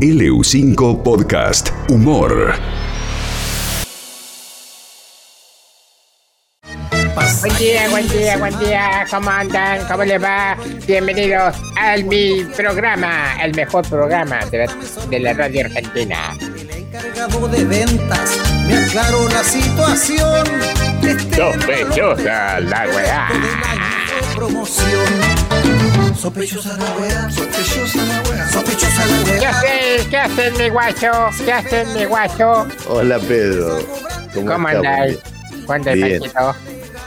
LU5 Podcast Humor. Buen día, buen día, buen día. ¿Cómo andan? ¿Cómo les va? Bienvenidos al mi programa, el mejor programa de la, de la radio argentina. encargado de ventas me aclaró la situación. Este Sospechosa la weá. promoción. Sospechosa la weá, sospechosa la weá, sospechosa la ¿Qué weá. hacen? ¿Qué hacen, mi guacho? ¿Qué hacen, mi guacho? Hola Pedro. ¿Cómo, andáis? ¿Cuánto Bien.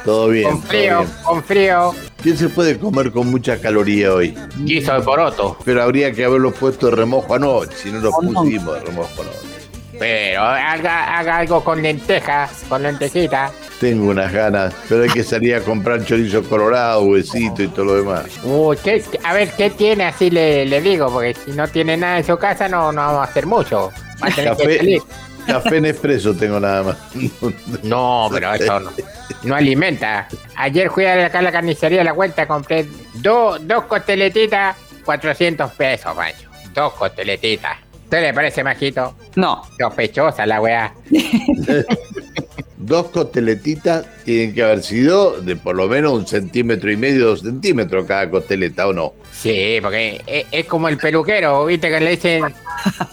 Todo bien. Con todo frío, bien. con frío. ¿Quién se puede comer con mucha caloría hoy? Guiso de poroto. Pero habría que haberlo puesto de remojo anoche, si no lo pusimos de remojo anoche. Pero haga, haga algo con lentejas, con lentejita. Tengo unas ganas, pero hay que salir a comprar chorizo colorado, huesito y todo lo demás. Uh, ¿qué- a ver, ¿qué tiene? Así le, le digo, porque si no tiene nada en su casa no, no vamos a hacer mucho. Va a tener que Café, salir. café Nespresso tengo nada más. No, pero eso no, no alimenta. Ayer fui a acá a la carnicería a la vuelta, compré dos dos costeletitas, 400 pesos, macho. Dos costeletitas. ¿Usted le parece majito? No, Sospechosa la weá. Dos costeletitas tienen que haber sido de por lo menos un centímetro y medio, dos centímetros cada costeleta, ¿o no? Sí, porque es, es como el peluquero, viste que le dicen,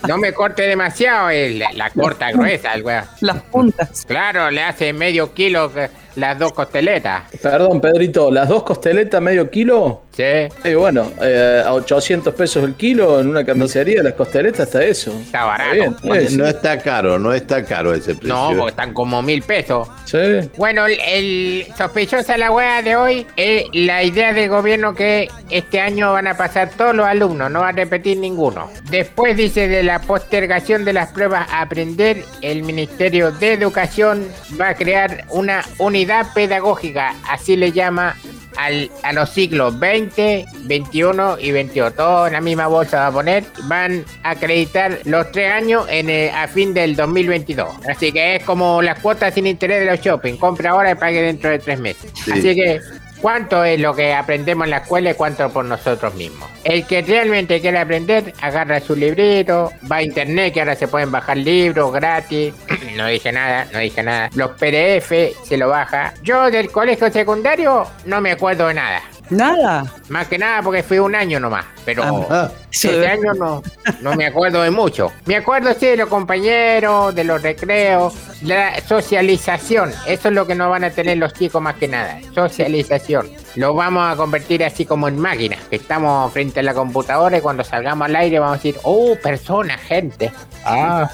no me corte demasiado, y la, la corta gruesa, el weá. las puntas. Claro, le hace medio kilo que- las dos costeletas. Perdón, Pedrito, las dos costeletas medio kilo. Sí. Y bueno, eh, a 800 pesos el kilo en una carnicería, las costeletas está eso. Está barato. bien, sí. No está caro, no está caro ese precio. No, porque están como mil pesos. Sí. Bueno, el, el sospechosa la wea de hoy es la idea del gobierno que este año van a pasar todos los alumnos, no va a repetir ninguno. Después dice de la postergación de las pruebas a aprender, el Ministerio de Educación va a crear una unidad pedagógica, así le llama al- a los siglos 20, 21 y 22. Todo en la misma bolsa va a poner. Van a acreditar los tres años en el- a fin del 2022. Así que es como las cuotas sin interés de los shopping. Compra ahora y pague dentro de tres meses. Sí. Así que, ¿cuánto es lo que aprendemos en la escuela y cuánto por nosotros mismos? El que realmente quiere aprender, agarra su librito, va a internet, que ahora se pueden bajar libros gratis. no dije nada, no dije nada. Los PDF se lo baja. Yo del colegio secundario no me acuerdo de nada. Nada. Más que nada porque fui un año nomás, pero Ah, Eso ese de- año no, no me acuerdo de mucho. Me acuerdo sí de los compañeros, de los recreos, la socialización. Eso es lo que no van a tener los chicos más que nada. Socialización. Lo vamos a convertir así como en máquinas, que estamos frente a la computadora y cuando salgamos al aire vamos a decir, oh, personas, gente. Ah,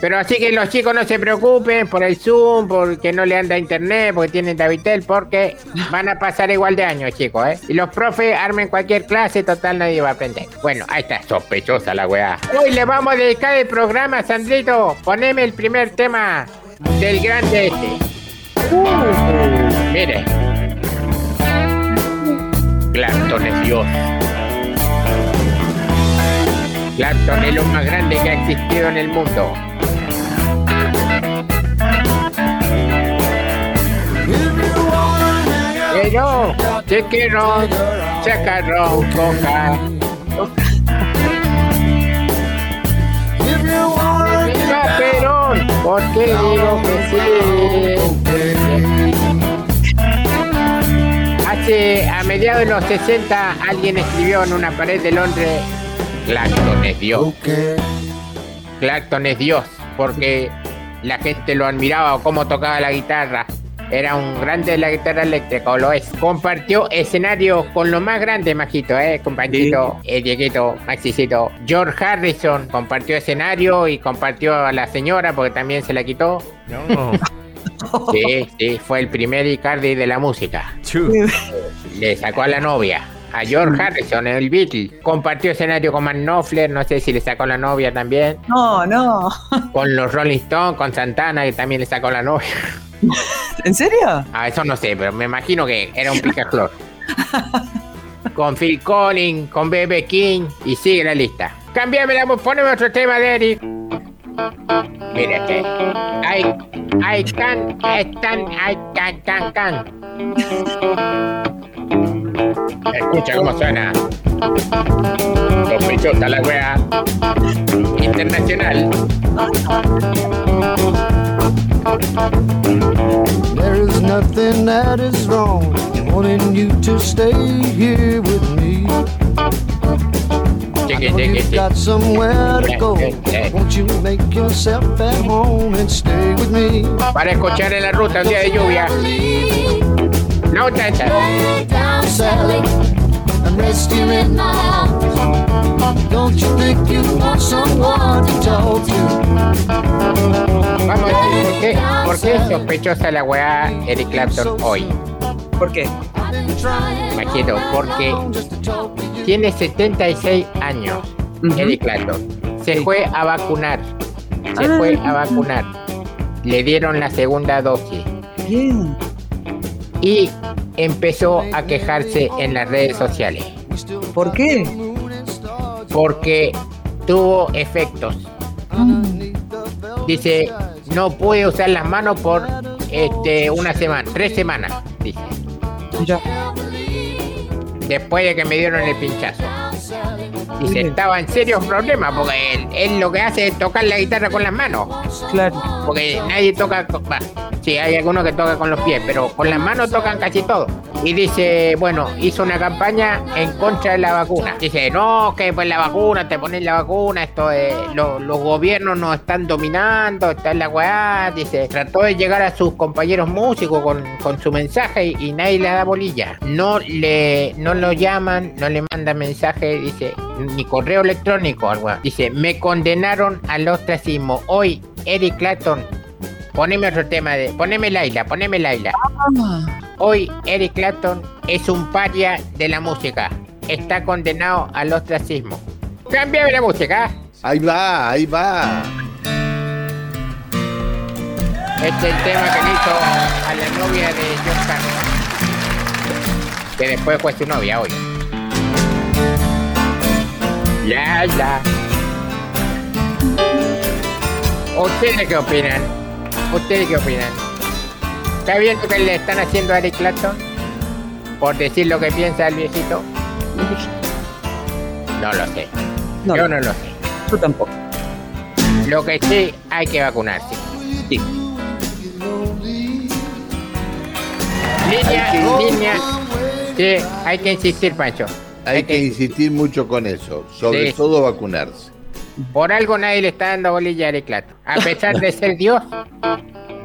Pero así que los chicos no se preocupen por el Zoom, porque no le anda internet, porque tienen Davitel, porque van a pasar igual de años, chicos, ¿eh? Y los profes armen cualquier clase, total nadie va a aprender. Bueno, ahí está, sospechosa la weá. Hoy le vamos a dedicar el programa, Sandrito. Poneme el primer tema del grande este. Uh, mire. Clapton es Dios. Clapton es lo más grande que ha existido en el mundo. Pero te quiero sacarlo coja. Viva Perón, porque digo que sí. Hace a mediados de los 60 alguien escribió en una pared de Londres, Clapton es Dios. Clapton es Dios, porque la gente lo admiraba o cómo tocaba la guitarra. Era un grande de la guitarra eléctrica, o lo es. Compartió escenario con lo más grande, Majito, ¿eh? Compañito, eh, Dieguito, Maxicito. George Harrison compartió escenario y compartió a la señora porque también se la quitó. Sí, sí, fue el primer Icardi de la música. Le sacó a la novia. A George Harrison, el Beatle. Compartió escenario con Man Knopfler, no sé si le sacó la novia también. No, no. Con los Rolling Stones, con Santana, que también le sacó la novia. ¿En serio? Ah, eso no sé, pero me imagino que era un picaflor. con Phil Collins, con B.B. King, y sigue la lista. Cambiame la poneme otro tema de Eric. Mira este. I, I can, I can, I can, can, can. Escucha cómo suena. Sospechosa la wea. Internacional. There is nothing that is wrong in wanting you to stay here with me. Chiqui, Know chiqui, you've chiqui. got somewhere to go. Won't you make yourself at home and stay with me? Para escuchar en la ruta un día de lluvia. No, chacha. Lay down, Sally, And rest here here in my arms. Don't you think you want someone to talk to? Vamos a decir por qué, por qué es sospechosa la weá Eric Clapton hoy. ¿Por qué? Imagino, porque tiene 76 años. Eric Clapton. Se Sí. fue a vacunar. Se Ah. fue a vacunar. Le dieron la segunda dosis. Bien. Y empezó a quejarse en las redes sociales. ¿Por qué? Porque tuvo efectos. Dice, no puede usar las manos por este, una semana, tres semanas, dice. Mira. Después de que me dieron el pinchazo. Dice, Bien. estaba en serios problemas porque él, él lo que hace es tocar la guitarra con las manos. Claro. Porque nadie toca, va, sí, hay algunos que tocan con los pies, pero con las manos tocan casi todo. Y dice, bueno, hizo una campaña en contra de la vacuna. Dice, no, que pues la vacuna, te ponen la vacuna, esto es, lo- los gobiernos nos están dominando, está en la weá. Dice, trató de llegar a sus compañeros músicos con, con su mensaje y, y nadie le da bolilla. No le, no lo llaman, no le mandan mensaje, dice, ni correo electrónico, algo. Dice, me condenaron al ostracismo. Hoy, Eric Clapton, poneme otro tema de, poneme Laila, poneme Laila. Ah, Hoy Eric Clapton es un paria de la música. Está condenado al ostracismo. Cámbiame la música. Ahí va, ahí va. Este es el tema que le hizo a la novia de John Carlos. Que después fue su novia hoy. Laila. ¿Ustedes qué opinan? ¿Ustedes qué opinan? ¿Está bien lo que le están haciendo a Eric Clapton? Por decir lo que piensa el viejito. No lo sé. no, Yo no lo sé. yo tampoco. Lo que sí, hay que vacunarse. Sí. Línea, que- línea. Sí, hay que insistir, Pancho. Hay que insistir mucho con eso, sobre Sí. todo vacunarse. Por algo nadie le está dando bolilla a Eric Clapton. A pesar de ser Dios,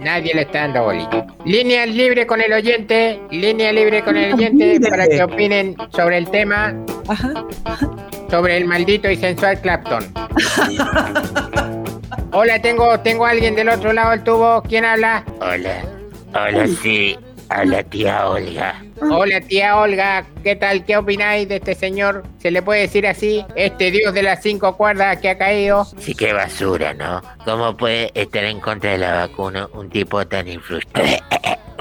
nadie le está dando bolilla. Línea libre con el oyente, línea libre con el oyente para que opinen sobre el tema, Ajá. sobre el maldito y sensual Clapton. Hola, tengo, tengo a alguien del otro lado del tubo. ¿Quién habla? Hola, hola, sí. Hola, tía Olga. Hola, tía Olga. ¿Qué tal? ¿Qué opináis de este señor? ¿Se le puede decir así? Este dios de las cinco cuerdas que ha caído. Sí, qué basura, ¿no? ¿Cómo puede estar en contra de la vacuna un tipo tan influyente?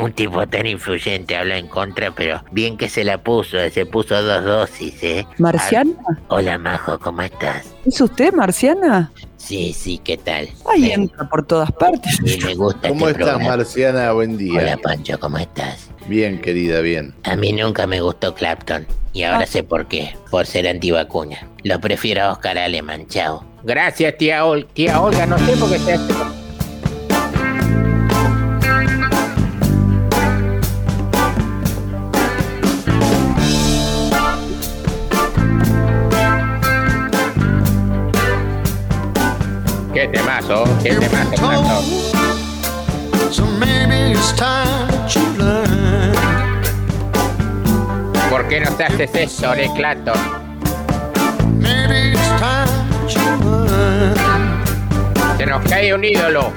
Un tipo tan influyente habla en contra, pero bien que se la puso, se puso dos dosis, ¿eh? ¿Marciana? Ah, Hola, Majo, ¿cómo estás? ¿Es usted marciana? Sí, sí, ¿qué tal? Ahí entra por todas partes. Sí, me gusta ¿Cómo este estás, programa. Marciana? Buen día. Hola, Pancho, ¿cómo estás? Bien, querida, bien. A mí nunca me gustó Clapton, y ahora Ah. sé por qué. Por ser antivacuna. Lo prefiero a Oscar Aleman, chao. Gracias, tía Olga. Tía Olga, no sé por qué se hace. Qué temazo, qué temazo, Clapton. So maybe it's time that you learn. ¿Por qué no te haces eso, Eric Clapton? Maybe it's time that you learn. Se nos cae un ídolo.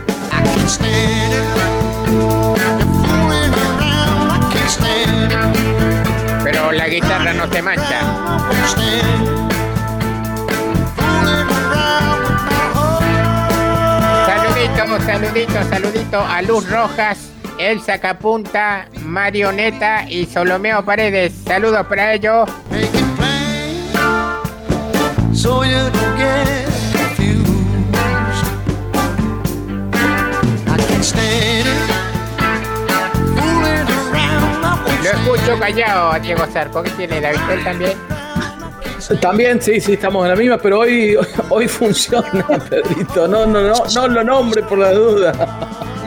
Pero la guitarra no se mancha. Saludito, saludito, saludito a Luz Rojas, Elsa Capunta, Marioneta y Solomeo Paredes. Saludos para ellos. Make it plain so you don't get confused. I can't stand it. Fooling around. I won't Lo escucho callado a Diego Zarco. ¿Qué tiene, David Él también? También, sí, sí, estamos en la misma, pero hoy, hoy funciona, Pedrito. No, no, no, no lo nombre por la duda.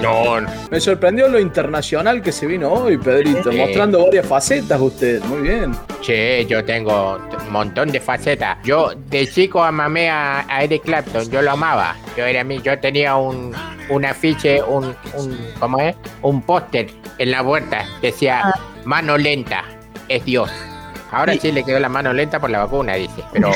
No, no. Me sorprendió lo internacional que se vino hoy, Pedrito, Sí. mostrando varias facetas usted. Muy bien. Che, yo tengo un montón de facetas. Yo de chico amamé a, a Eric Clapton, yo lo amaba. Yo era mí, yo tenía un, un afiche, un, un ¿cómo es? Un póster en la puerta. Decía, mano lenta, es Dios. Ahora sí le quedó la mano lenta por la vacuna, dice. Pero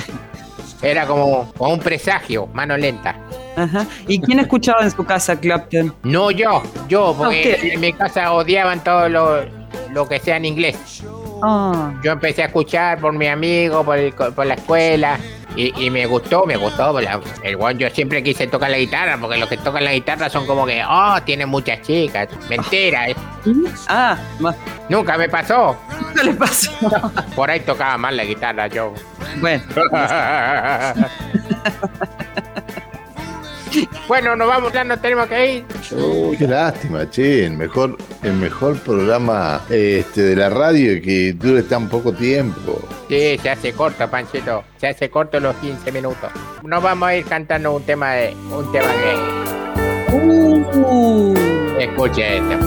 era como, como un presagio, mano lenta. Ajá. ¿Y quién escuchaba en su casa Clapton? No yo, yo, porque en mi casa odiaban todo lo, lo que sea en inglés. Ah, Yo empecé a escuchar por mi amigo, por, el por la escuela, y, y me gustó, me gustó. la- el guan, yo siempre quise tocar la guitarra, porque los que tocan la guitarra son como que, oh, tiene muchas chicas. Mentira, eh. ah, ma- nunca me pasó. ¿qué le pasó? Por ahí tocaba mal la guitarra yo. Bueno, bueno, nos vamos, ya nos tenemos que ir. Uy, qué lástima, che, el mejor, el mejor programa este, de la radio y que dure tan poco tiempo. Sí, se hace corto, Panchito. Se hace corto los 15 minutos. Nos vamos a ir cantando un tema de un tema gay. Uh, Escuche esto.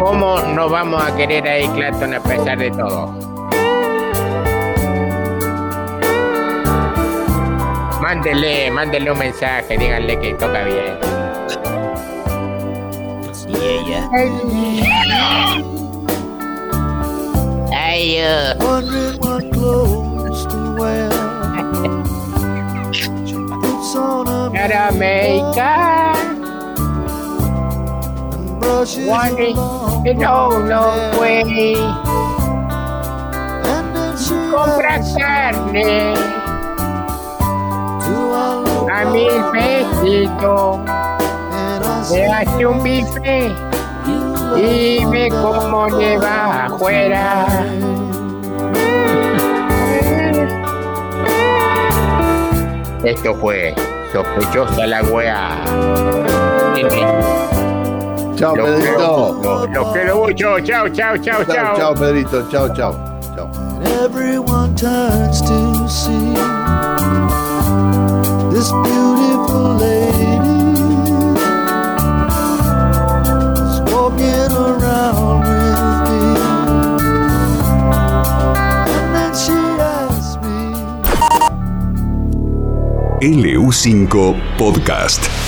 ¿Cómo no vamos a querer a Clapton a pesar de todo? Mándele, mándele un mensaje, díganle que toca bien. Ay, uh, Wondering what clothes to wear. She puts on a gotta make you know, no her way. Compra carne a mil pesitos. Say, hace un bife "You look y ve cómo le va afuera. Esto fue sospechosa la wea. Chao, Los Pedrito. quiero, los quiero mucho. Chao, chao, chao, Chao, chao. chao, Pedrito. Chao, chao. Chao. Everyone turns to see this beautiful lady is walking around with me. And then she asks me. LU5 Podcast.